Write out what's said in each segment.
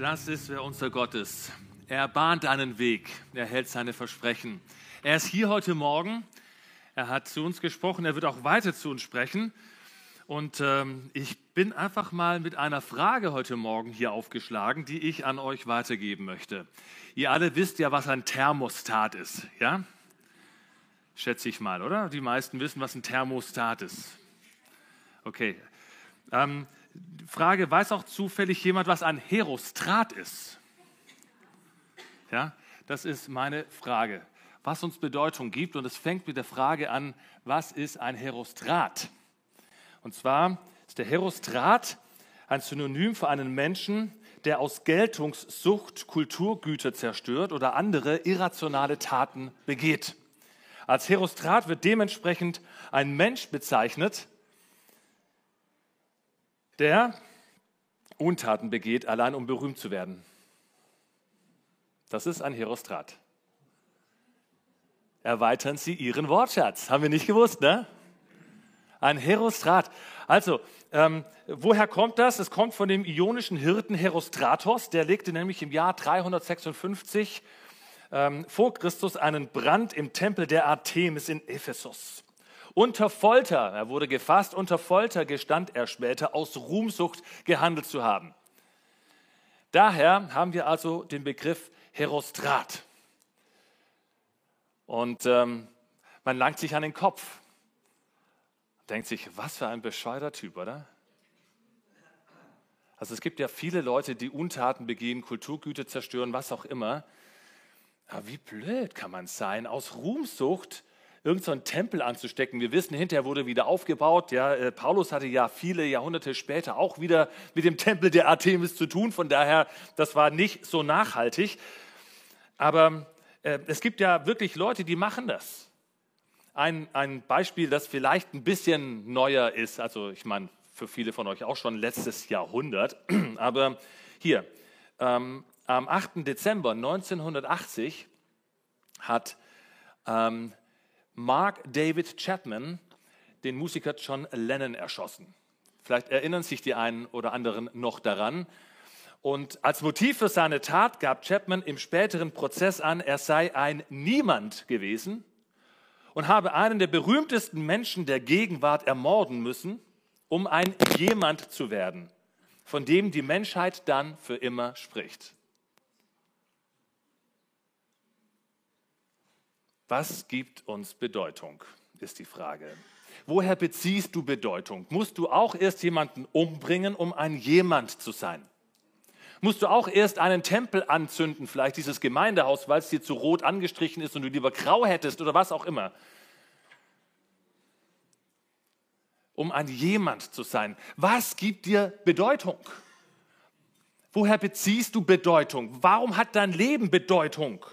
Das ist, wer unser Gott ist. Er bahnt einen Weg, er hält seine Versprechen. Er ist hier heute Morgen, er hat zu uns gesprochen, er wird auch weiter zu uns sprechen. Und ähm, ich bin einfach mal mit einer Frage heute Morgen hier aufgeschlagen, die ich an euch weitergeben möchte. Ihr alle wisst ja, was ein Thermostat ist, ja? Schätze ich mal, oder? Die meisten wissen, was ein Thermostat ist. Okay. Ähm, Frage, weiß auch zufällig jemand, was ein Herostrat ist? Ja, das ist meine Frage, was uns Bedeutung gibt. Und es fängt mit der Frage an, was ist ein Herostrat? Und zwar ist der Herostrat ein Synonym für einen Menschen, der aus Geltungssucht Kulturgüter zerstört oder andere irrationale Taten begeht. Als Herostrat wird dementsprechend ein Mensch bezeichnet, der Untaten begeht, allein um berühmt zu werden. Das ist ein Herostrat. Erweitern Sie Ihren Wortschatz. Haben wir nicht gewusst, ne? Ein Herostrat. Also, ähm, woher kommt das? Es kommt von dem ionischen Hirten Herostratos. Der legte nämlich im Jahr 356 ähm, vor Christus einen Brand im Tempel der Artemis in Ephesus. Unter Folter, er wurde gefasst, unter Folter gestand er später, aus Ruhmsucht gehandelt zu haben. Daher haben wir also den Begriff Herostrat. Und ähm, man langt sich an den Kopf denkt sich, was für ein bescheuerter Typ, oder? Also es gibt ja viele Leute, die Untaten begehen, Kulturgüter zerstören, was auch immer. Aber wie blöd kann man sein, aus Ruhmsucht irgendeinen so Tempel anzustecken. Wir wissen, hinterher wurde wieder aufgebaut. Ja, äh, Paulus hatte ja viele Jahrhunderte später auch wieder mit dem Tempel der Artemis zu tun. Von daher, das war nicht so nachhaltig. Aber äh, es gibt ja wirklich Leute, die machen das ein, ein Beispiel, das vielleicht ein bisschen neuer ist. Also ich meine, für viele von euch auch schon letztes Jahrhundert. Aber hier, ähm, am 8. Dezember 1980 hat ähm, Mark David Chapman den Musiker John Lennon erschossen. Vielleicht erinnern sich die einen oder anderen noch daran. Und als Motiv für seine Tat gab Chapman im späteren Prozess an, er sei ein Niemand gewesen, und habe einen der berühmtesten Menschen der Gegenwart ermorden müssen, um ein jemand zu werden, von dem die Menschheit dann für immer spricht. Was gibt uns Bedeutung, ist die Frage. Woher beziehst du Bedeutung? Musst du auch erst jemanden umbringen, um ein jemand zu sein? musst du auch erst einen Tempel anzünden, vielleicht dieses Gemeindehaus, weil es dir zu rot angestrichen ist und du lieber grau hättest oder was auch immer. Um ein jemand zu sein. Was gibt dir Bedeutung? Woher beziehst du Bedeutung? Warum hat dein Leben Bedeutung?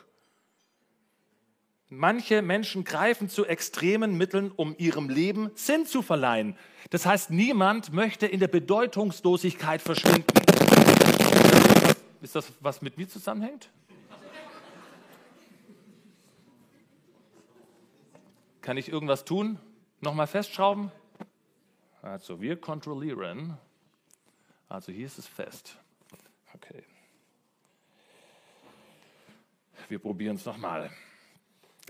Manche Menschen greifen zu extremen Mitteln, um ihrem Leben Sinn zu verleihen. Das heißt, niemand möchte in der Bedeutungslosigkeit verschwinden. Ist das, was mit mir zusammenhängt? Kann ich irgendwas tun? Nochmal festschrauben? Also wir kontrollieren. Also hier ist es fest. Okay. Wir probieren es nochmal.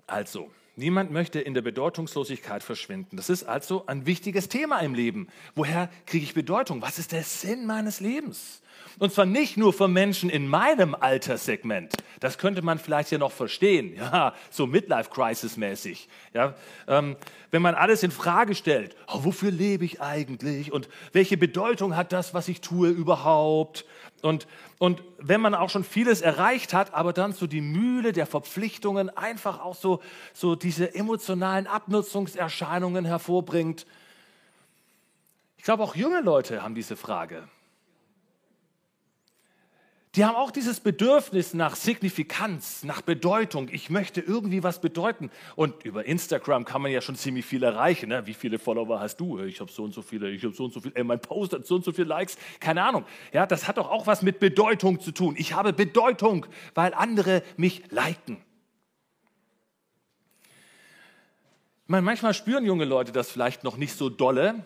Also, niemand möchte in der Bedeutungslosigkeit verschwinden. Das ist also ein wichtiges Thema im Leben. Woher kriege ich Bedeutung? Was ist der Sinn meines Lebens? Und zwar nicht nur für Menschen in meinem Alterssegment. Das könnte man vielleicht ja noch verstehen, ja, so Midlife-Crisis-mäßig. Ja, ähm, wenn man alles in Frage stellt, oh, wofür lebe ich eigentlich und welche Bedeutung hat das, was ich tue überhaupt? Und, und wenn man auch schon vieles erreicht hat, aber dann so die Mühle der Verpflichtungen einfach auch so, so diese emotionalen Abnutzungserscheinungen hervorbringt. Ich glaube, auch junge Leute haben diese Frage. Die haben auch dieses Bedürfnis nach Signifikanz, nach Bedeutung. Ich möchte irgendwie was bedeuten. Und über Instagram kann man ja schon ziemlich viel erreichen. Ne? Wie viele Follower hast du? Ich habe so und so viele, ich habe so und so viele, ey, mein Post hat so und so viele Likes. Keine Ahnung. Ja, das hat doch auch was mit Bedeutung zu tun. Ich habe Bedeutung, weil andere mich liken. Ich meine, manchmal spüren junge Leute das vielleicht noch nicht so dolle,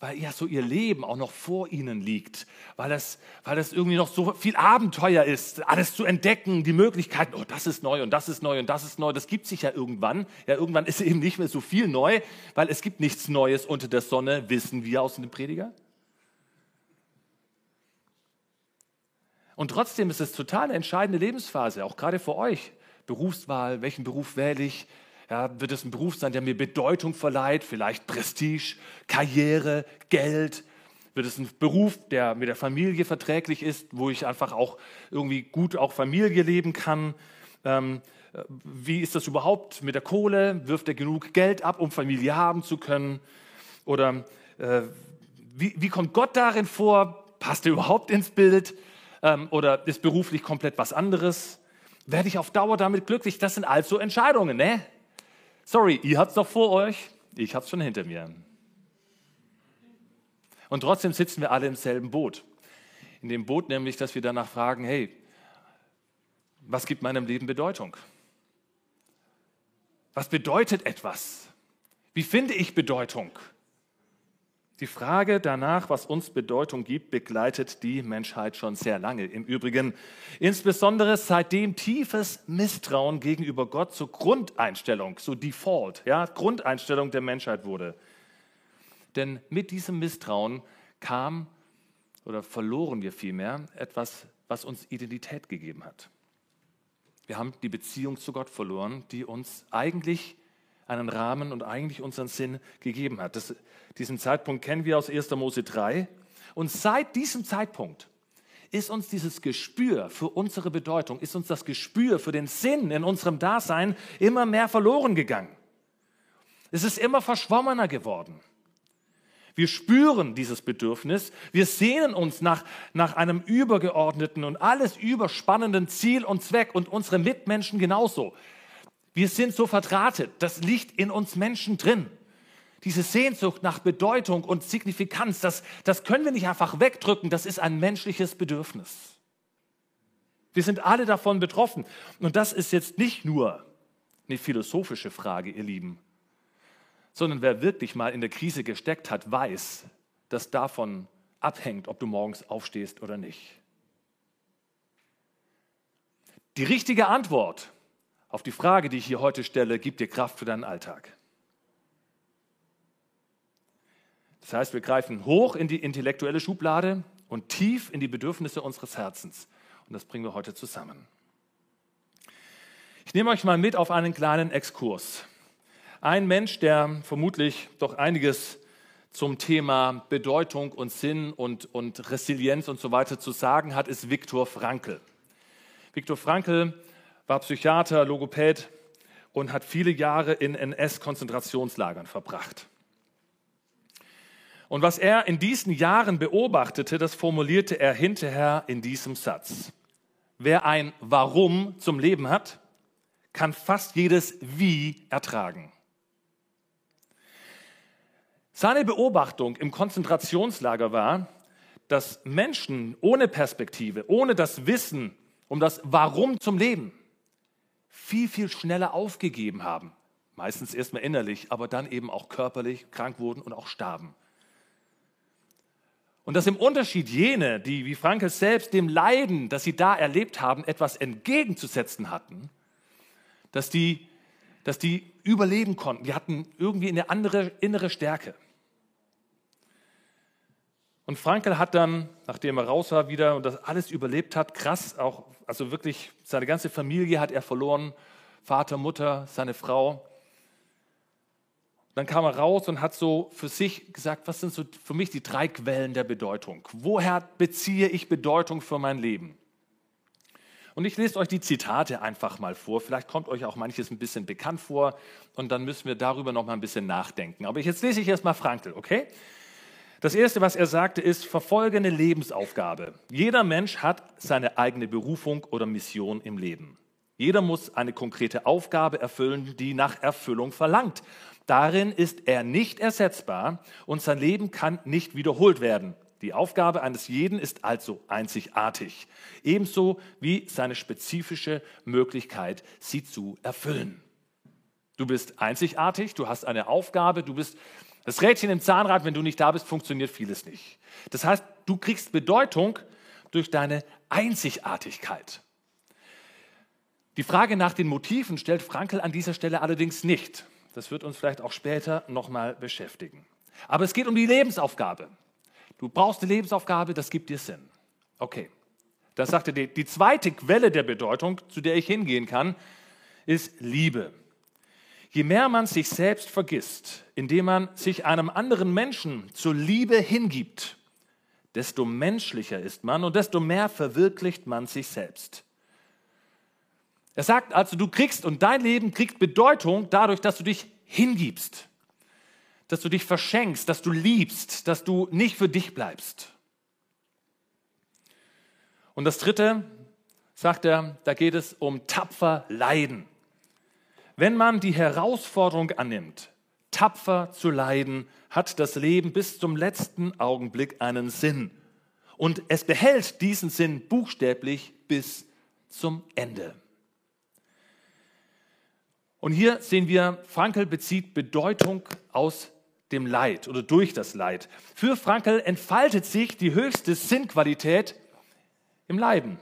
weil ja so ihr Leben auch noch vor ihnen liegt, weil das, weil das irgendwie noch so viel Abenteuer ist, alles zu entdecken, die Möglichkeiten, oh, das ist neu und das ist neu und das ist neu, das gibt sich ja irgendwann. Ja, irgendwann ist eben nicht mehr so viel neu, weil es gibt nichts Neues unter der Sonne, wissen wir aus dem Prediger. Und trotzdem ist es total eine entscheidende Lebensphase, auch gerade für euch. Berufswahl, welchen Beruf wähle ich? Ja, wird es ein Beruf sein, der mir Bedeutung verleiht, vielleicht Prestige, Karriere, Geld? Wird es ein Beruf, der mit der Familie verträglich ist, wo ich einfach auch irgendwie gut auch Familie leben kann? Ähm, wie ist das überhaupt mit der Kohle? Wirft er genug Geld ab, um Familie haben zu können? Oder äh, wie, wie kommt Gott darin vor? Passt er überhaupt ins Bild? Ähm, oder ist beruflich komplett was anderes? Werde ich auf Dauer damit glücklich? Das sind also Entscheidungen, ne? Sorry, ihr habt es doch vor euch, ich habe es schon hinter mir. Und trotzdem sitzen wir alle im selben Boot. In dem Boot nämlich, dass wir danach fragen, hey, was gibt meinem Leben Bedeutung? Was bedeutet etwas? Wie finde ich Bedeutung? Die Frage danach, was uns Bedeutung gibt, begleitet die Menschheit schon sehr lange. Im Übrigen insbesondere seitdem tiefes Misstrauen gegenüber Gott zur Grundeinstellung, so Default, ja, Grundeinstellung der Menschheit wurde. Denn mit diesem Misstrauen kam oder verloren wir vielmehr etwas, was uns Identität gegeben hat. Wir haben die Beziehung zu Gott verloren, die uns eigentlich einen Rahmen und eigentlich unseren Sinn gegeben hat. Das, diesen Zeitpunkt kennen wir aus 1. Mose 3. Und seit diesem Zeitpunkt ist uns dieses Gespür für unsere Bedeutung, ist uns das Gespür für den Sinn in unserem Dasein immer mehr verloren gegangen. Es ist immer verschwommener geworden. Wir spüren dieses Bedürfnis, wir sehnen uns nach, nach einem übergeordneten und alles überspannenden Ziel und Zweck und unsere Mitmenschen genauso. Wir sind so verdrahtet. Das liegt in uns Menschen drin. Diese Sehnsucht nach Bedeutung und Signifikanz, das, das können wir nicht einfach wegdrücken. Das ist ein menschliches Bedürfnis. Wir sind alle davon betroffen. Und das ist jetzt nicht nur eine philosophische Frage, ihr Lieben, sondern wer wirklich mal in der Krise gesteckt hat, weiß, dass davon abhängt, ob du morgens aufstehst oder nicht. Die richtige Antwort auf die Frage, die ich hier heute stelle, gibt dir Kraft für deinen Alltag. Das heißt, wir greifen hoch in die intellektuelle Schublade und tief in die Bedürfnisse unseres Herzens. Und das bringen wir heute zusammen. Ich nehme euch mal mit auf einen kleinen Exkurs. Ein Mensch, der vermutlich doch einiges zum Thema Bedeutung und Sinn und, und Resilienz und so weiter zu sagen hat, ist Viktor Frankl. Viktor Frankl war Psychiater, Logopäd und hat viele Jahre in NS-Konzentrationslagern verbracht. Und was er in diesen Jahren beobachtete, das formulierte er hinterher in diesem Satz. Wer ein Warum zum Leben hat, kann fast jedes Wie ertragen. Seine Beobachtung im Konzentrationslager war, dass Menschen ohne Perspektive, ohne das Wissen um das Warum zum Leben, viel, viel schneller aufgegeben haben. Meistens erstmal innerlich, aber dann eben auch körperlich krank wurden und auch starben. Und dass im Unterschied jene, die wie Frankel selbst dem Leiden, das sie da erlebt haben, etwas entgegenzusetzen hatten, dass die, dass die überleben konnten. Die hatten irgendwie eine andere innere Stärke. Und Frankel hat dann, nachdem er raus war wieder und das alles überlebt hat, krass auch also wirklich seine ganze Familie hat er verloren, Vater, Mutter, seine Frau. Dann kam er raus und hat so für sich gesagt, was sind so für mich die drei Quellen der Bedeutung? Woher beziehe ich Bedeutung für mein Leben? Und ich lese euch die Zitate einfach mal vor. Vielleicht kommt euch auch manches ein bisschen bekannt vor und dann müssen wir darüber noch mal ein bisschen nachdenken. Aber jetzt lese ich erstmal Frankl, okay? Das Erste, was er sagte, ist verfolgende Lebensaufgabe. Jeder Mensch hat seine eigene Berufung oder Mission im Leben. Jeder muss eine konkrete Aufgabe erfüllen, die nach Erfüllung verlangt. Darin ist er nicht ersetzbar und sein Leben kann nicht wiederholt werden. Die Aufgabe eines jeden ist also einzigartig, ebenso wie seine spezifische Möglichkeit, sie zu erfüllen. Du bist einzigartig, du hast eine Aufgabe, du bist Das Rädchen im Zahnrad, wenn du nicht da bist, funktioniert vieles nicht. Das heißt, du kriegst Bedeutung durch deine Einzigartigkeit. Die Frage nach den Motiven stellt Frankel an dieser Stelle allerdings nicht. Das wird uns vielleicht auch später nochmal beschäftigen. Aber es geht um die Lebensaufgabe. Du brauchst eine Lebensaufgabe, das gibt dir Sinn. Okay. Das sagte die, die zweite Quelle der Bedeutung, zu der ich hingehen kann, ist Liebe. Je mehr man sich selbst vergisst, indem man sich einem anderen Menschen zur Liebe hingibt, desto menschlicher ist man und desto mehr verwirklicht man sich selbst. Er sagt also, du kriegst und dein Leben kriegt Bedeutung dadurch, dass du dich hingibst, dass du dich verschenkst, dass du liebst, dass du nicht für dich bleibst. Und das Dritte, sagt er, da geht es um tapfer leiden. Wenn man die Herausforderung annimmt, tapfer zu leiden, hat das Leben bis zum letzten Augenblick einen Sinn. Und es behält diesen Sinn buchstäblich bis zum Ende. Und hier sehen wir, Frankel bezieht Bedeutung aus dem Leid oder durch das Leid. Für Frankel entfaltet sich die höchste Sinnqualität im Leiden.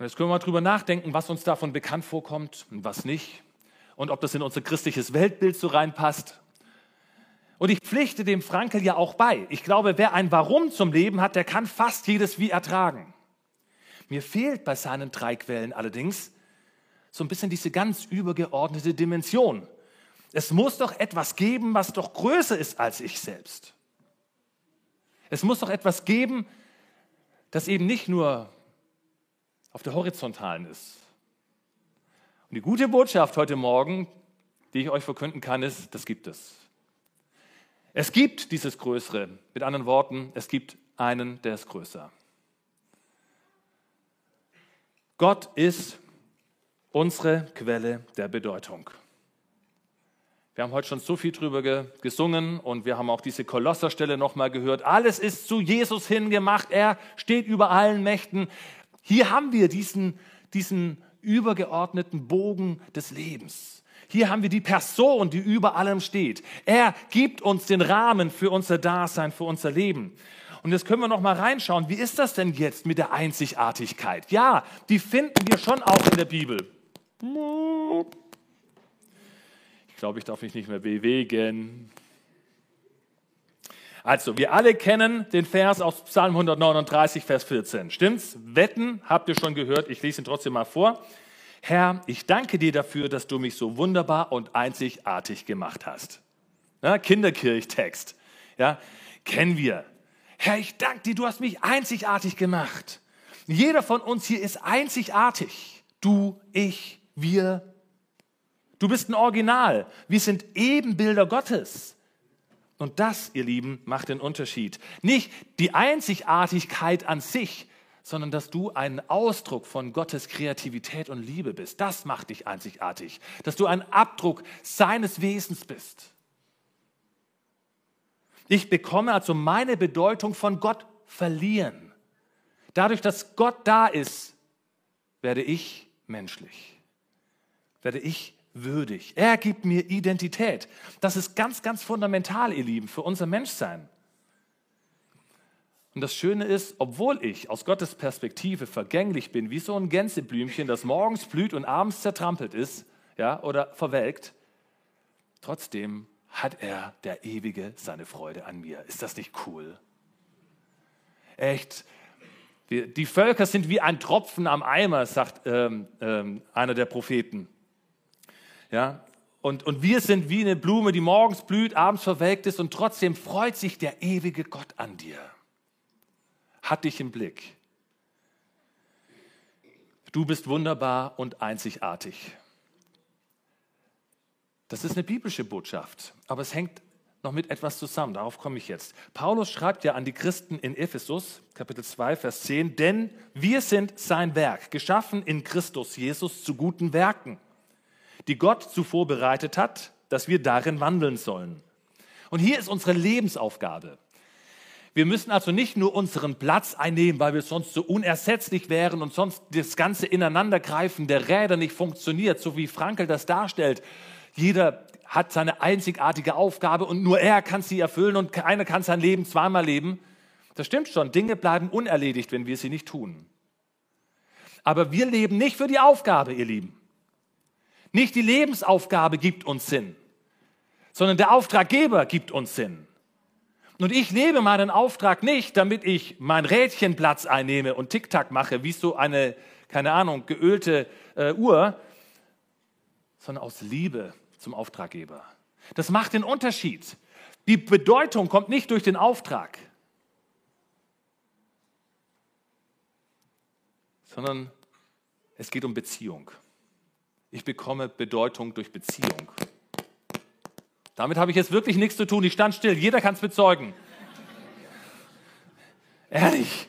Und jetzt können wir mal drüber nachdenken, was uns davon bekannt vorkommt und was nicht. Und ob das in unser christliches Weltbild so reinpasst. Und ich pflichte dem Frankel ja auch bei. Ich glaube, wer ein Warum zum Leben hat, der kann fast jedes Wie ertragen. Mir fehlt bei seinen drei Quellen allerdings so ein bisschen diese ganz übergeordnete Dimension. Es muss doch etwas geben, was doch größer ist als ich selbst. Es muss doch etwas geben, das eben nicht nur auf der horizontalen ist. Und die gute Botschaft heute Morgen, die ich euch verkünden kann, ist, das gibt es. Es gibt dieses Größere. Mit anderen Worten, es gibt einen, der ist größer. Gott ist unsere Quelle der Bedeutung. Wir haben heute schon so viel drüber gesungen und wir haben auch diese Kolosserstelle nochmal gehört. Alles ist zu Jesus hingemacht. Er steht über allen Mächten. Hier haben wir diesen, diesen übergeordneten Bogen des Lebens. Hier haben wir die Person, die über allem steht. Er gibt uns den Rahmen für unser Dasein, für unser Leben. Und jetzt können wir noch mal reinschauen, wie ist das denn jetzt mit der Einzigartigkeit? Ja, die finden wir schon auch in der Bibel. Ich glaube, ich darf mich nicht mehr bewegen. Also, wir alle kennen den Vers aus Psalm 139, Vers 14. Stimmt's? Wetten habt ihr schon gehört. Ich lese ihn trotzdem mal vor. Herr, ich danke dir dafür, dass du mich so wunderbar und einzigartig gemacht hast. Ja, Kinderkirchtext. Ja, kennen wir. Herr, ich danke dir, du hast mich einzigartig gemacht. Jeder von uns hier ist einzigartig. Du, ich, wir. Du bist ein Original. Wir sind Ebenbilder Gottes. Und das, ihr Lieben, macht den Unterschied. Nicht die Einzigartigkeit an sich, sondern dass du ein Ausdruck von Gottes Kreativität und Liebe bist. Das macht dich einzigartig. Dass du ein Abdruck seines Wesens bist. Ich bekomme also meine Bedeutung von Gott verlieren. Dadurch, dass Gott da ist, werde ich menschlich. Werde ich würdig. Er gibt mir Identität. Das ist ganz, ganz fundamental, ihr Lieben, für unser Menschsein. Und das Schöne ist, obwohl ich aus Gottes Perspektive vergänglich bin, wie so ein Gänseblümchen, das morgens blüht und abends zertrampelt ist ja, oder verwelkt, trotzdem hat er, der Ewige, seine Freude an mir. Ist das nicht cool? Echt. Die, Völker sind wie ein Tropfen am Eimer, sagt ähm, ähm, einer der Propheten. Ja? Und, und wir sind wie eine Blume, die morgens blüht, abends verwelkt ist und trotzdem freut sich der ewige Gott an dir. Hat dich im Blick. Du bist wunderbar und einzigartig. Das ist eine biblische Botschaft, aber es hängt noch mit etwas zusammen. Darauf komme ich jetzt. Paulus schreibt ja an die Christen in Ephesus, Kapitel 2, Vers 10, denn wir sind sein Werk, geschaffen in Christus Jesus zu guten Werken die Gott zuvor bereitet hat, dass wir darin wandeln sollen. Und hier ist unsere Lebensaufgabe. Wir müssen also nicht nur unseren Platz einnehmen, weil wir sonst so unersetzlich wären und sonst das ganze Ineinandergreifen der Räder nicht funktioniert, so wie Frankel das darstellt. Jeder hat seine einzigartige Aufgabe und nur er kann sie erfüllen und keiner kann sein Leben zweimal leben. Das stimmt schon, Dinge bleiben unerledigt, wenn wir sie nicht tun. Aber wir leben nicht für die Aufgabe, ihr Lieben. Nicht die Lebensaufgabe gibt uns Sinn, sondern der Auftraggeber gibt uns Sinn. Und ich lebe meinen Auftrag nicht, damit ich mein Rädchenplatz einnehme und Tick-Tack mache, wie so eine, keine Ahnung, geölte äh, Uhr, sondern aus Liebe zum Auftraggeber. Das macht den Unterschied. Die Bedeutung kommt nicht durch den Auftrag, sondern es geht um Beziehung. Ich bekomme Bedeutung durch Beziehung. Damit habe ich jetzt wirklich nichts zu tun. Ich stand still. Jeder kann es bezeugen. Ehrlich.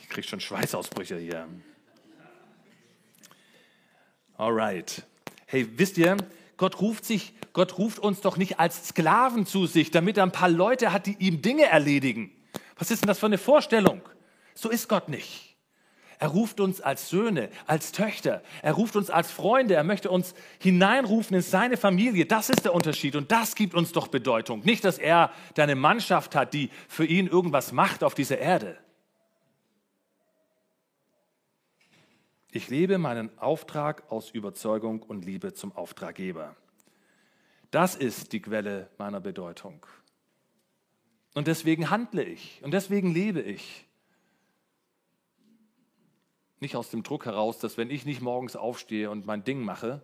Ich kriege schon Schweißausbrüche hier. Alright. Hey, wisst ihr, Gott ruft sich, Gott ruft uns doch nicht als Sklaven zu sich, damit er ein paar Leute hat, die ihm Dinge erledigen. Was ist denn das für eine Vorstellung? So ist Gott nicht. Er ruft uns als Söhne, als Töchter. Er ruft uns als Freunde. Er möchte uns hineinrufen in seine Familie. Das ist der Unterschied und das gibt uns doch Bedeutung. Nicht, dass er deine Mannschaft hat, die für ihn irgendwas macht auf dieser Erde. Ich lebe meinen Auftrag aus Überzeugung und Liebe zum Auftraggeber. Das ist die Quelle meiner Bedeutung. Und deswegen handle ich und deswegen lebe ich. Nicht aus dem Druck heraus, dass wenn ich nicht morgens aufstehe und mein Ding mache,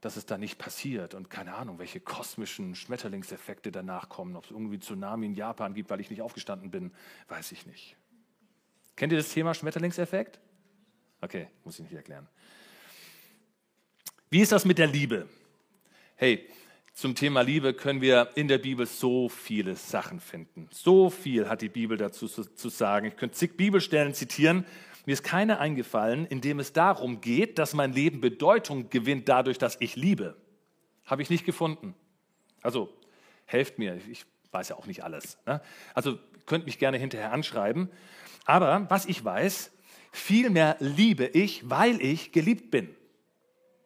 dass es da nicht passiert und keine Ahnung, welche kosmischen Schmetterlingseffekte danach kommen, ob es irgendwie Tsunami in Japan gibt, weil ich nicht aufgestanden bin, weiß ich nicht. Kennt ihr das Thema Schmetterlingseffekt? Okay, muss ich nicht erklären. Wie ist das mit der Liebe? Hey, zum Thema Liebe können wir in der Bibel so viele Sachen finden. So viel hat die Bibel dazu zu sagen. Ich könnte zig Bibelstellen zitieren mir ist keine eingefallen, in dem es darum geht, dass mein Leben Bedeutung gewinnt dadurch, dass ich liebe. Habe ich nicht gefunden. Also helft mir, ich weiß ja auch nicht alles. Ne? Also könnt mich gerne hinterher anschreiben. Aber was ich weiß, vielmehr liebe ich, weil ich geliebt bin.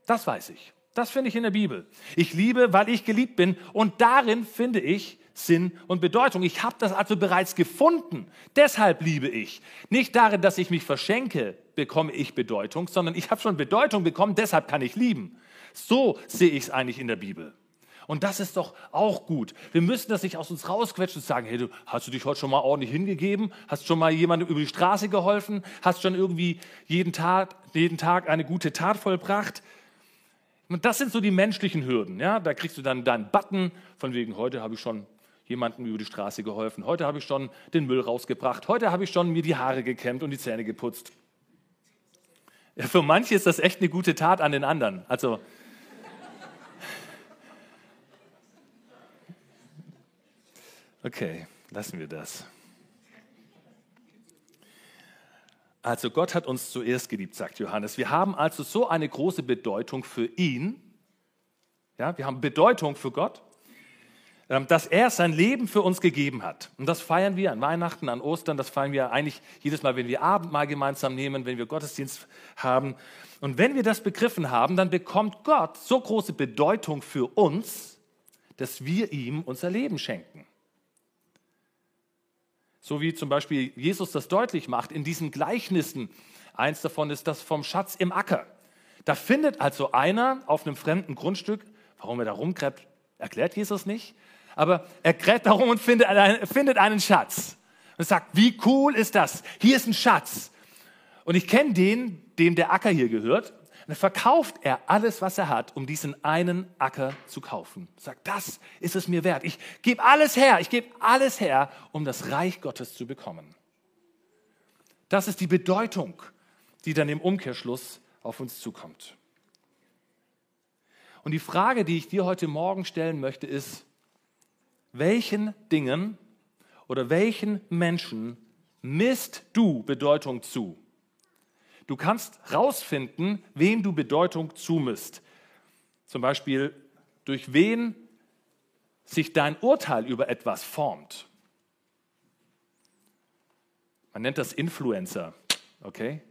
Das weiß ich. Das finde ich in der Bibel. Ich liebe, weil ich geliebt bin. Und darin finde ich Sinn und Bedeutung. Ich habe das also bereits gefunden. Deshalb liebe ich. Nicht darin, dass ich mich verschenke, bekomme ich Bedeutung, sondern ich habe schon Bedeutung bekommen, deshalb kann ich lieben. So sehe ich es eigentlich in der Bibel. Und das ist doch auch gut. Wir müssen das nicht aus uns rausquetschen und sagen, hey, du, hast du dich heute schon mal ordentlich hingegeben? Hast schon mal jemandem über die Straße geholfen? Hast schon irgendwie jeden Tag, jeden Tag eine gute Tat vollbracht? Und das sind so die menschlichen Hürden. Ja? Da kriegst du dann deinen Button, von wegen, heute habe ich schon jemandem über die Straße geholfen. Heute habe ich schon den Müll rausgebracht. Heute habe ich schon mir die Haare gekämmt und die Zähne geputzt. Ja, für manche ist das echt eine gute Tat an den anderen. Also, okay, lassen wir das. Also Gott hat uns zuerst geliebt, sagt Johannes. Wir haben also so eine große Bedeutung für ihn. Ja, wir haben Bedeutung für Gott. Ähm, dass er sein Leben für uns gegeben hat. Und das feiern wir an Weihnachten, an Ostern, das feiern wir eigentlich jedes Mal, wenn wir Abendmahl gemeinsam nehmen, wenn wir Gottesdienst haben. Und wenn wir das begriffen haben, dann bekommt Gott so große Bedeutung für uns, dass wir ihm unser Leben schenken. So wie zum Beispiel Jesus das deutlich macht in diesen Gleichnissen. Eins davon ist das vom Schatz im Acker. Da findet also einer auf einem fremden Grundstück, warum er da rumkrebt, erklärt Jesus nicht, aber er gräbt darum und findet einen, findet einen Schatz. Und sagt, wie cool ist das? Hier ist ein Schatz. Und ich kenne den, dem der Acker hier gehört. Und dann verkauft er alles, was er hat, um diesen einen Acker zu kaufen. Sagt, das ist es mir wert. Ich gebe alles her. Ich gebe alles her, um das Reich Gottes zu bekommen. Das ist die Bedeutung, die dann im Umkehrschluss auf uns zukommt. Und die Frage, die ich dir heute Morgen stellen möchte, ist, welchen Dingen oder welchen Menschen misst du Bedeutung zu? Du kannst rausfinden, wem du Bedeutung zumisst. Zum Beispiel, durch wen sich dein Urteil über etwas formt. Man nennt das Influencer, okay?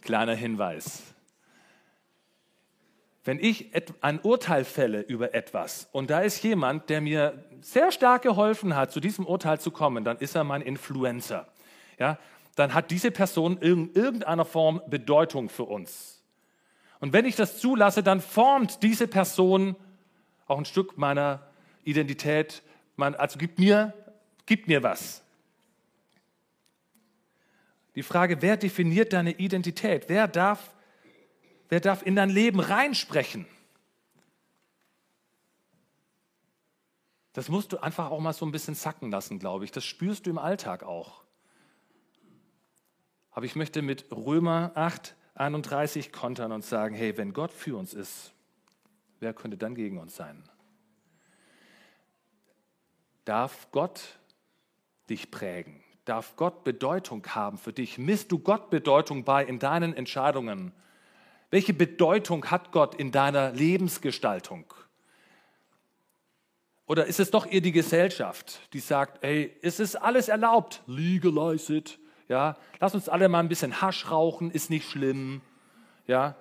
Kleiner Hinweis. Wenn ich ein Urteil fälle über etwas und da ist jemand, der mir sehr stark geholfen hat, zu diesem Urteil zu kommen, dann ist er mein Influencer. Ja, dann hat diese Person in irgendeiner Form Bedeutung für uns. Und wenn ich das zulasse, dann formt diese Person auch ein Stück meiner Identität, also gibt mir, gibt mir was. Die Frage, wer definiert deine Identität? Wer darf Wer darf in dein Leben reinsprechen? Das musst du einfach auch mal so ein bisschen sacken lassen, glaube ich. Das spürst du im Alltag auch. Aber ich möchte mit Römer 8, 31 kontern und sagen, hey, wenn Gott für uns ist, wer könnte dann gegen uns sein? Darf Gott dich prägen? Darf Gott Bedeutung haben für dich? Misst du Gott Bedeutung bei in deinen Entscheidungen? Welche Bedeutung hat Gott in deiner Lebensgestaltung? Oder ist es doch eher die Gesellschaft, die sagt, hey, es ist alles erlaubt, legalize it. Ja, lass uns alle mal ein bisschen Hasch rauchen, ist nicht schlimm. Ja,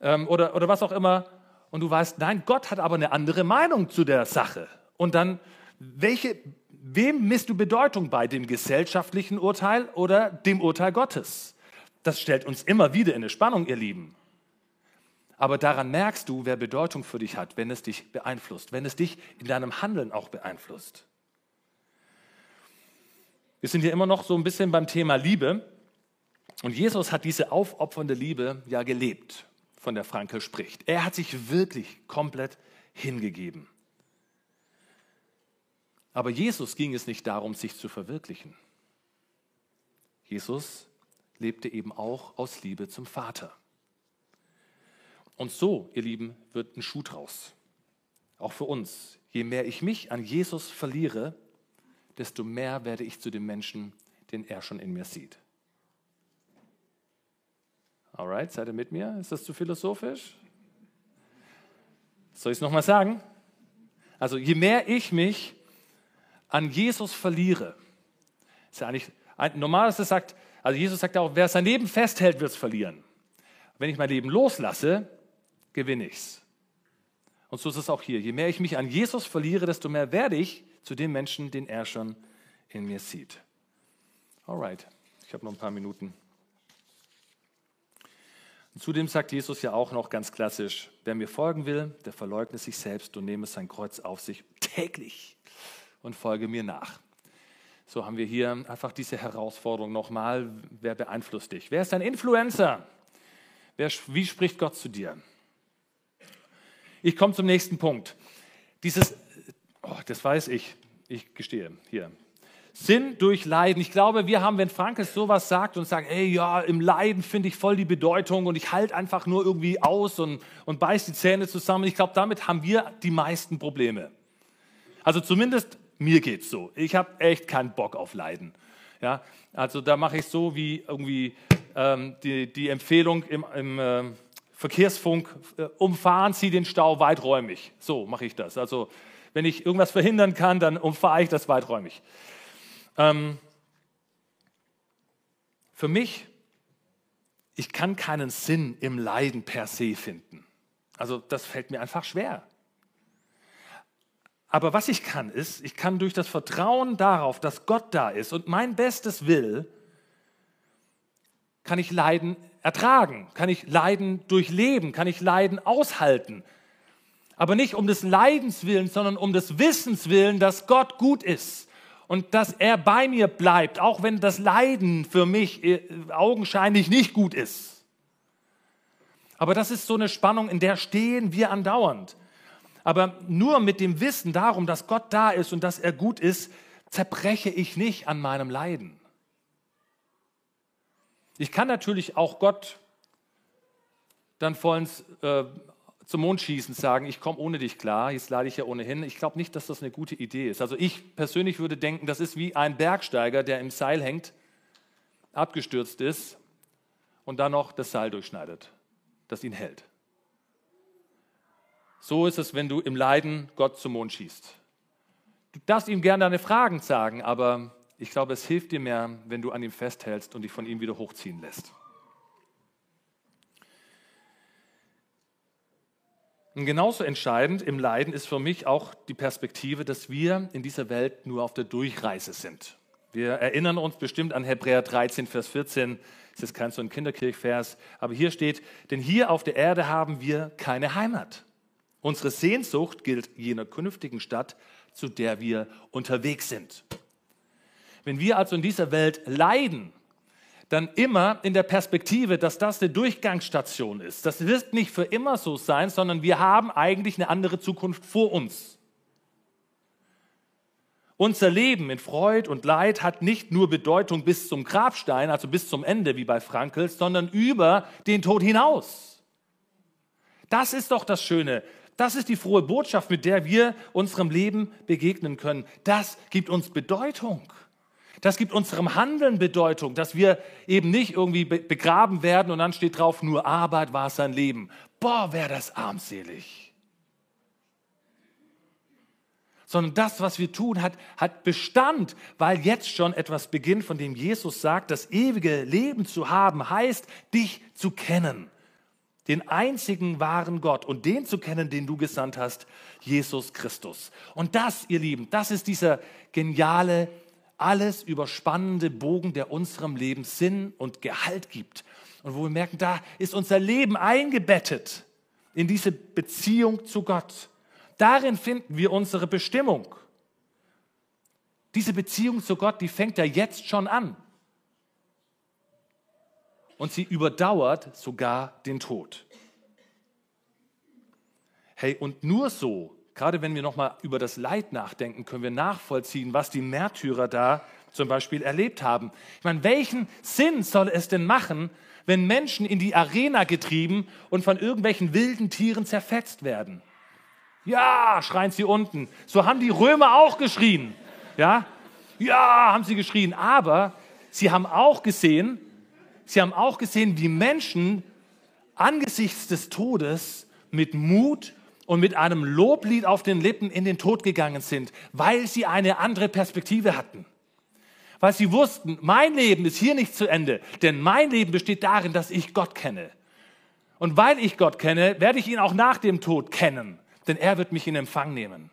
ähm, oder, oder was auch immer. Und du weißt, nein, Gott hat aber eine andere Meinung zu der Sache. Und dann, welche, wem misst du Bedeutung bei? Dem gesellschaftlichen Urteil oder dem Urteil Gottes? Das stellt uns immer wieder in eine Spannung, ihr Lieben. Aber daran merkst du, wer Bedeutung für dich hat, wenn es dich beeinflusst, wenn es dich in deinem Handeln auch beeinflusst. Wir sind hier immer noch so ein bisschen beim Thema Liebe. Und Jesus hat diese aufopfernde Liebe ja gelebt, von der Frankel spricht. Er hat sich wirklich komplett hingegeben. Aber Jesus ging es nicht darum, sich zu verwirklichen. Jesus lebte eben auch aus Liebe zum Vater. Und so, ihr Lieben, wird ein Schuh draus. Auch für uns. Je mehr ich mich an Jesus verliere, desto mehr werde ich zu dem Menschen, den er schon in mir sieht. Alright, seid ihr mit mir? Ist das zu philosophisch? Soll ich es nochmal sagen? Also je mehr ich mich an Jesus verliere, ist ja eigentlich, normal ist es sagt, also Jesus sagt auch, wer sein Leben festhält, wird es verlieren. Wenn ich mein Leben loslasse, gewinne ich's. Und so ist es auch hier. Je mehr ich mich an Jesus verliere, desto mehr werde ich zu dem Menschen, den er schon in mir sieht. Alright, ich habe noch ein paar Minuten. Und zudem sagt Jesus ja auch noch ganz klassisch, wer mir folgen will, der verleugne sich selbst und nehme sein Kreuz auf sich täglich und folge mir nach. So haben wir hier einfach diese Herausforderung nochmal, wer beeinflusst dich? Wer ist ein Influencer? Wer, wie spricht Gott zu dir? Ich komme zum nächsten Punkt. Dieses, oh, das weiß ich, ich gestehe hier. Sinn durch Leiden. Ich glaube, wir haben, wenn Frank es sowas sagt und sagt, ey, ja, im Leiden finde ich voll die Bedeutung und ich halte einfach nur irgendwie aus und, und beiß die Zähne zusammen. Ich glaube, damit haben wir die meisten Probleme. Also zumindest mir geht es so. Ich habe echt keinen Bock auf Leiden. Ja, also da mache ich so wie irgendwie ähm, die, die Empfehlung im, im äh, Verkehrsfunk, äh, umfahren Sie den Stau weiträumig. So mache ich das. Also wenn ich irgendwas verhindern kann, dann umfahre ich das weiträumig. Ähm, für mich, ich kann keinen Sinn im Leiden per se finden. Also das fällt mir einfach schwer. Aber was ich kann, ist, ich kann durch das Vertrauen darauf, dass Gott da ist und mein Bestes will, kann ich Leiden ertragen, kann ich Leiden durchleben, kann ich Leiden aushalten. Aber nicht um des Leidens willen, sondern um des Wissens willen, dass Gott gut ist und dass er bei mir bleibt, auch wenn das Leiden für mich äh, augenscheinlich nicht gut ist. Aber das ist so eine Spannung, in der stehen wir andauernd. Aber nur mit dem Wissen darum, dass Gott da ist und dass er gut ist, zerbreche ich nicht an meinem Leiden. Ich kann natürlich auch Gott dann vollends äh, zum Mond schießen, sagen, ich komme ohne dich klar, jetzt lade ich ja ohnehin. Ich glaube nicht, dass das eine gute Idee ist. Also ich persönlich würde denken, das ist wie ein Bergsteiger, der im Seil hängt, abgestürzt ist und dann noch das Seil durchschneidet, das ihn hält. So ist es, wenn du im Leiden Gott zum Mond schießt. Du darfst ihm gerne deine Fragen sagen, aber ich glaube, es hilft dir mehr, wenn du an ihm festhältst und dich von ihm wieder hochziehen lässt. Und genauso entscheidend im Leiden ist für mich auch die Perspektive, dass wir in dieser Welt nur auf der Durchreise sind. Wir erinnern uns bestimmt an Hebräer 13, Vers 14. Das ist kein so ein Kinderkirchvers, aber hier steht, denn hier auf der Erde haben wir keine Heimat. Unsere Sehnsucht gilt jener künftigen Stadt, zu der wir unterwegs sind. Wenn wir also in dieser Welt leiden, dann immer in der Perspektive, dass das eine Durchgangsstation ist. Das wird nicht für immer so sein, sondern wir haben eigentlich eine andere Zukunft vor uns. Unser Leben in Freud und Leid hat nicht nur Bedeutung bis zum Grabstein, also bis zum Ende wie bei Frankl, sondern über den Tod hinaus. Das ist doch das Schöne. Das ist die frohe Botschaft, mit der wir unserem Leben begegnen können. Das gibt uns Bedeutung. Das gibt unserem Handeln Bedeutung, dass wir eben nicht irgendwie begraben werden und dann steht drauf, nur Arbeit war sein Leben. Boah, wäre das armselig sondern das, was wir tun, hat, hat Bestand, weil jetzt schon etwas beginnt, von dem Jesus sagt, das ewige Leben zu haben, heißt, dich zu kennen. Den einzigen wahren Gott und den zu kennen, den du gesandt hast, Jesus Christus. Und das, ihr Lieben, das ist dieser geniale, alles überspannende Bogen, der unserem Leben Sinn und Gehalt gibt. Und wo wir merken, da ist unser Leben eingebettet in diese Beziehung zu Gott. Darin finden wir unsere Bestimmung. Diese Beziehung zu Gott, die fängt ja jetzt schon an. Und sie überdauert sogar den Tod. Hey, und nur so, gerade wenn wir nochmal über das Leid nachdenken, können wir nachvollziehen, was die Märtyrer da zum Beispiel erlebt haben. Ich meine, welchen Sinn soll es denn machen, wenn Menschen in die Arena getrieben und von irgendwelchen wilden Tieren zerfetzt werden? Ja, schreien sie unten. So haben die Römer auch geschrien. Ja, ja, haben sie geschrien. Aber sie haben auch gesehen, sie haben auch gesehen, wie Menschen angesichts des Todes mit Mut und mit einem Loblied auf den Lippen in den Tod gegangen sind, weil sie eine andere Perspektive hatten. Weil sie wussten, mein Leben ist hier nicht zu Ende, denn mein Leben besteht darin, dass ich Gott kenne. Und weil ich Gott kenne, werde ich ihn auch nach dem Tod kennen denn er wird mich in Empfang nehmen.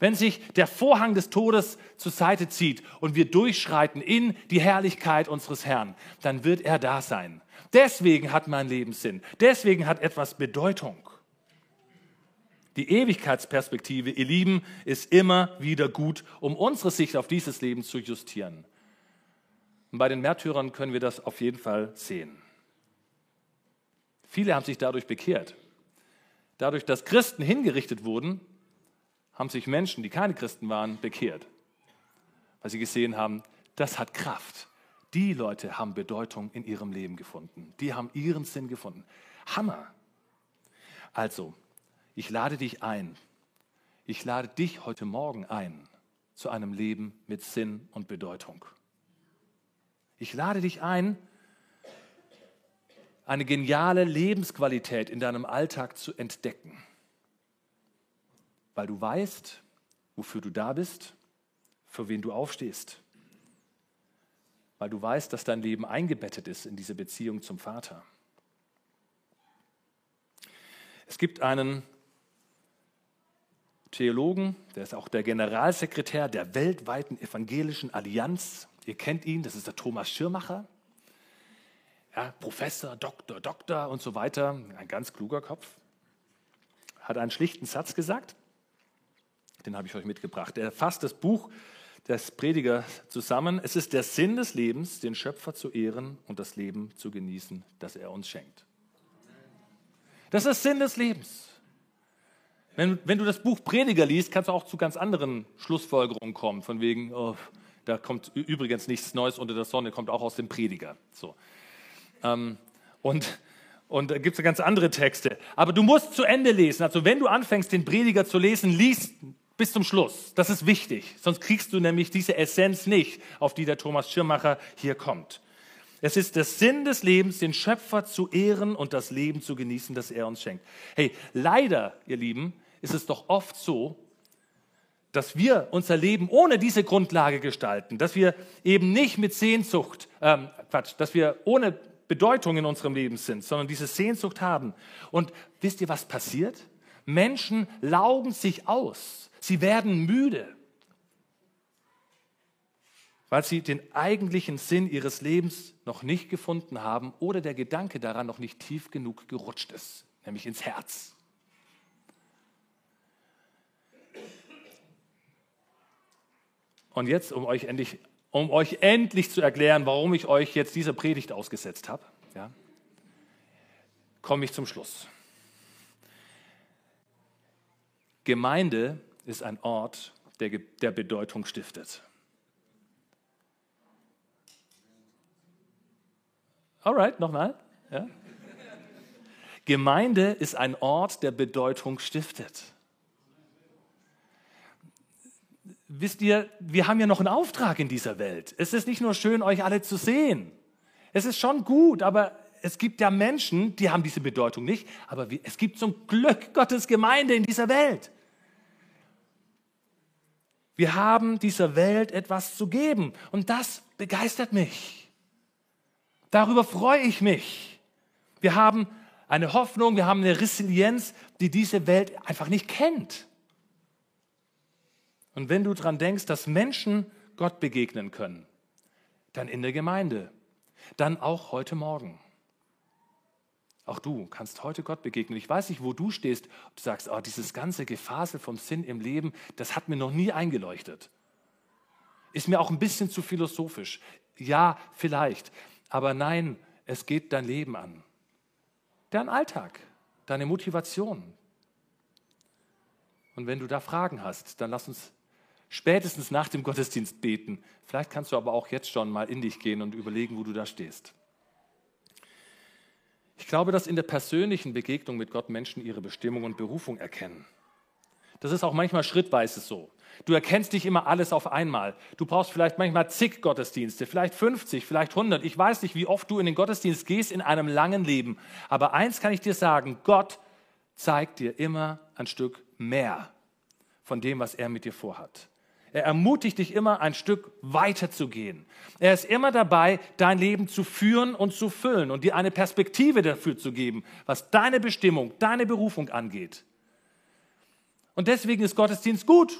Wenn sich der Vorhang des Todes zur Seite zieht und wir durchschreiten in die Herrlichkeit unseres Herrn, dann wird er da sein. Deswegen hat mein Leben Sinn. Deswegen hat etwas Bedeutung. Die Ewigkeitsperspektive, ihr Lieben, ist immer wieder gut, um unsere Sicht auf dieses Leben zu justieren. Und bei den Märtyrern können wir das auf jeden Fall sehen. Viele haben sich dadurch bekehrt. Dadurch, dass Christen hingerichtet wurden, haben sich Menschen, die keine Christen waren, bekehrt, weil sie gesehen haben, das hat Kraft. Die Leute haben Bedeutung in ihrem Leben gefunden. Die haben ihren Sinn gefunden. Hammer. Also, ich lade dich ein. Ich lade dich heute Morgen ein zu einem Leben mit Sinn und Bedeutung. Ich lade dich ein, eine geniale Lebensqualität in deinem Alltag zu entdecken. Weil du weißt, wofür du da bist, für wen du aufstehst. Weil du weißt, dass dein Leben eingebettet ist in diese Beziehung zum Vater. Es gibt einen Theologen, der ist auch der Generalsekretär der weltweiten evangelischen Allianz. Ihr kennt ihn, das ist der Thomas Schirmacher ja, Professor, Doktor, Doktor und so weiter, ein ganz kluger Kopf, hat einen schlichten Satz gesagt, den habe ich euch mitgebracht. Er fasst das Buch des Predigers zusammen. Es ist der Sinn des Lebens, den Schöpfer zu ehren und das Leben zu genießen, das er uns schenkt. Das ist Sinn des Lebens. Wenn, wenn du das Buch Prediger liest, kannst du auch zu ganz anderen Schlussfolgerungen kommen, von wegen, oh, da kommt übrigens nichts Neues unter der Sonne, kommt auch aus dem Prediger. So. Ähm, und, und da gibt es ganz andere Texte. Aber du musst zu Ende lesen. Also wenn du anfängst, den Prediger zu lesen, liest bis zum Schluss. Das ist wichtig. Sonst kriegst du nämlich diese Essenz nicht, auf die der Thomas Schirmacher hier kommt. Es ist der Sinn des Lebens, den Schöpfer zu ehren und das Leben zu genießen, das er uns schenkt. Hey, leider, ihr Lieben, ist es doch oft so, dass wir unser Leben ohne diese Grundlage gestalten, dass wir eben nicht mit Sehnsucht, ähm, Quatsch, dass wir ohne Bedeutung in unserem Leben sind, sondern diese Sehnsucht haben. Und wisst ihr, was passiert? Menschen laugen sich aus. Sie werden müde, weil sie den eigentlichen Sinn ihres Lebens noch nicht gefunden haben oder der Gedanke daran noch nicht tief genug gerutscht ist, nämlich ins Herz. Und jetzt, um euch endlich, um euch endlich zu erklären, warum ich euch jetzt diese Predigt ausgesetzt habe, ja, komme ich zum Schluss. Gemeinde ist ein Ort, der, der Bedeutung stiftet. Alright, nochmal. Ja. Gemeinde ist ein Ort, der Bedeutung stiftet. Wisst ihr, wir haben ja noch einen Auftrag in dieser Welt. Es ist nicht nur schön, euch alle zu sehen. Es ist schon gut, aber es gibt ja Menschen, die haben diese Bedeutung nicht, aber es gibt zum Glück Gottes Gemeinde in dieser Welt. Wir haben dieser Welt etwas zu geben und das begeistert mich. Darüber freue ich mich. Wir haben eine Hoffnung, wir haben eine Resilienz, die diese Welt einfach nicht kennt. Und wenn du daran denkst, dass Menschen Gott begegnen können, dann in der Gemeinde, dann auch heute Morgen. Auch du kannst heute Gott begegnen. Ich weiß nicht, wo du stehst, ob du sagst, oh, dieses ganze Gefasel vom Sinn im Leben, das hat mir noch nie eingeleuchtet. Ist mir auch ein bisschen zu philosophisch. Ja, vielleicht. Aber nein, es geht dein Leben an. Dein Alltag, deine Motivation. Und wenn du da Fragen hast, dann lass uns spätestens nach dem Gottesdienst beten. Vielleicht kannst du aber auch jetzt schon mal in dich gehen und überlegen, wo du da stehst. Ich glaube, dass in der persönlichen Begegnung mit Gott Menschen ihre Bestimmung und Berufung erkennen. Das ist auch manchmal schrittweise so. Du erkennst nicht immer alles auf einmal. Du brauchst vielleicht manchmal zig Gottesdienste, vielleicht 50, vielleicht 100. Ich weiß nicht, wie oft du in den Gottesdienst gehst in einem langen Leben. Aber eins kann ich dir sagen, Gott zeigt dir immer ein Stück mehr von dem, was er mit dir vorhat. Er ermutigt dich immer, ein Stück weiter zu gehen. Er ist immer dabei, dein Leben zu führen und zu füllen und dir eine Perspektive dafür zu geben, was deine Bestimmung, deine Berufung angeht. Und deswegen ist Gottesdienst gut.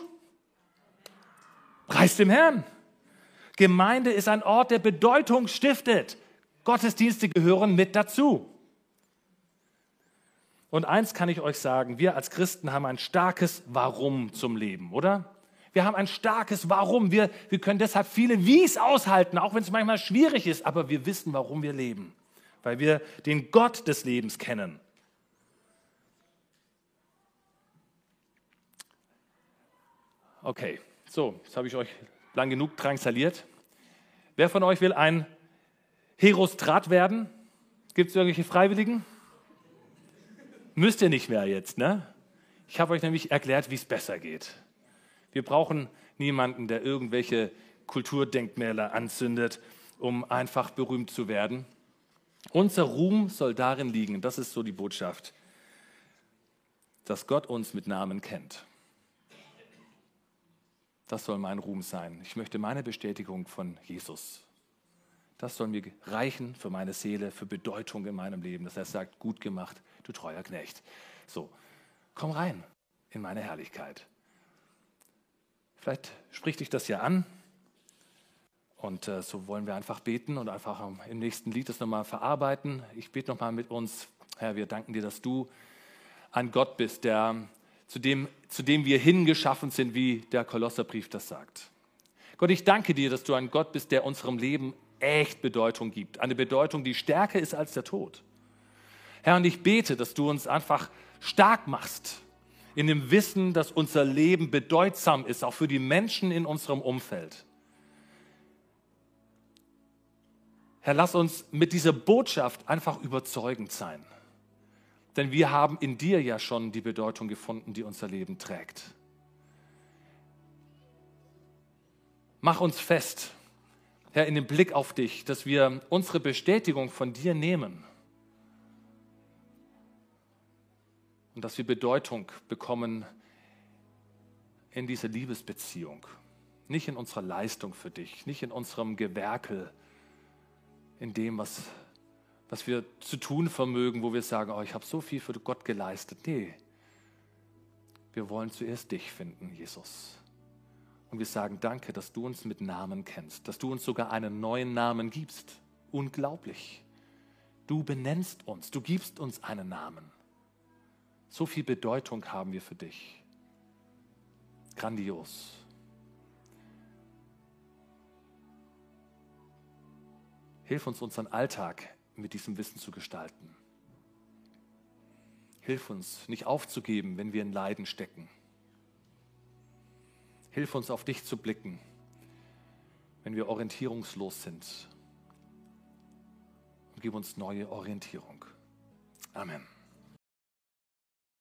Preis dem Herrn. Gemeinde ist ein Ort, der Bedeutung stiftet. Gottesdienste gehören mit dazu. Und eins kann ich euch sagen, wir als Christen haben ein starkes Warum zum Leben, oder? Wir haben ein starkes Warum. Wir, wir können deshalb viele Wies aushalten, auch wenn es manchmal schwierig ist, aber wir wissen, warum wir leben, weil wir den Gott des Lebens kennen. Okay, so, jetzt habe ich euch lang genug drangsaliert. Wer von euch will ein Herostrat werden? Gibt es irgendwelche Freiwilligen? Müsst ihr nicht mehr jetzt, ne? Ich habe euch nämlich erklärt, wie es besser geht. Wir brauchen niemanden, der irgendwelche Kulturdenkmäler anzündet, um einfach berühmt zu werden. Unser Ruhm soll darin liegen, das ist so die Botschaft, dass Gott uns mit Namen kennt. Das soll mein Ruhm sein. Ich möchte meine Bestätigung von Jesus. Das soll mir reichen für meine Seele, für Bedeutung in meinem Leben, dass er sagt, gut gemacht, du treuer Knecht. So, komm rein in meine Herrlichkeit. Vielleicht spricht dich das ja an. Und äh, so wollen wir einfach beten und einfach im nächsten Lied das nochmal verarbeiten. Ich bete nochmal mit uns. Herr, wir danken dir, dass du ein Gott bist, der, zu, dem, zu dem wir hingeschaffen sind, wie der Kolosserbrief das sagt. Gott, ich danke dir, dass du ein Gott bist, der unserem Leben echt Bedeutung gibt. Eine Bedeutung, die stärker ist als der Tod. Herr, und ich bete, dass du uns einfach stark machst in dem Wissen, dass unser Leben bedeutsam ist, auch für die Menschen in unserem Umfeld. Herr, lass uns mit dieser Botschaft einfach überzeugend sein. Denn wir haben in dir ja schon die Bedeutung gefunden, die unser Leben trägt. Mach uns fest, Herr, in dem Blick auf dich, dass wir unsere Bestätigung von dir nehmen und dass wir Bedeutung bekommen in dieser Liebesbeziehung. Nicht in unserer Leistung für dich, nicht in unserem Gewerkel, in dem, was, was wir zu tun vermögen, wo wir sagen, oh, ich habe so viel für Gott geleistet. Nee, Wir wollen zuerst dich finden, Jesus. Und wir sagen danke, dass du uns mit Namen kennst, dass du uns sogar einen neuen Namen gibst. Unglaublich. Du benennst uns, du gibst uns einen Namen. So viel Bedeutung haben wir für dich. Grandios. Hilf uns, unseren Alltag mit diesem Wissen zu gestalten. Hilf uns, nicht aufzugeben, wenn wir in Leiden stecken. Hilf uns, auf dich zu blicken, wenn wir orientierungslos sind. Und gib uns neue Orientierung. Amen.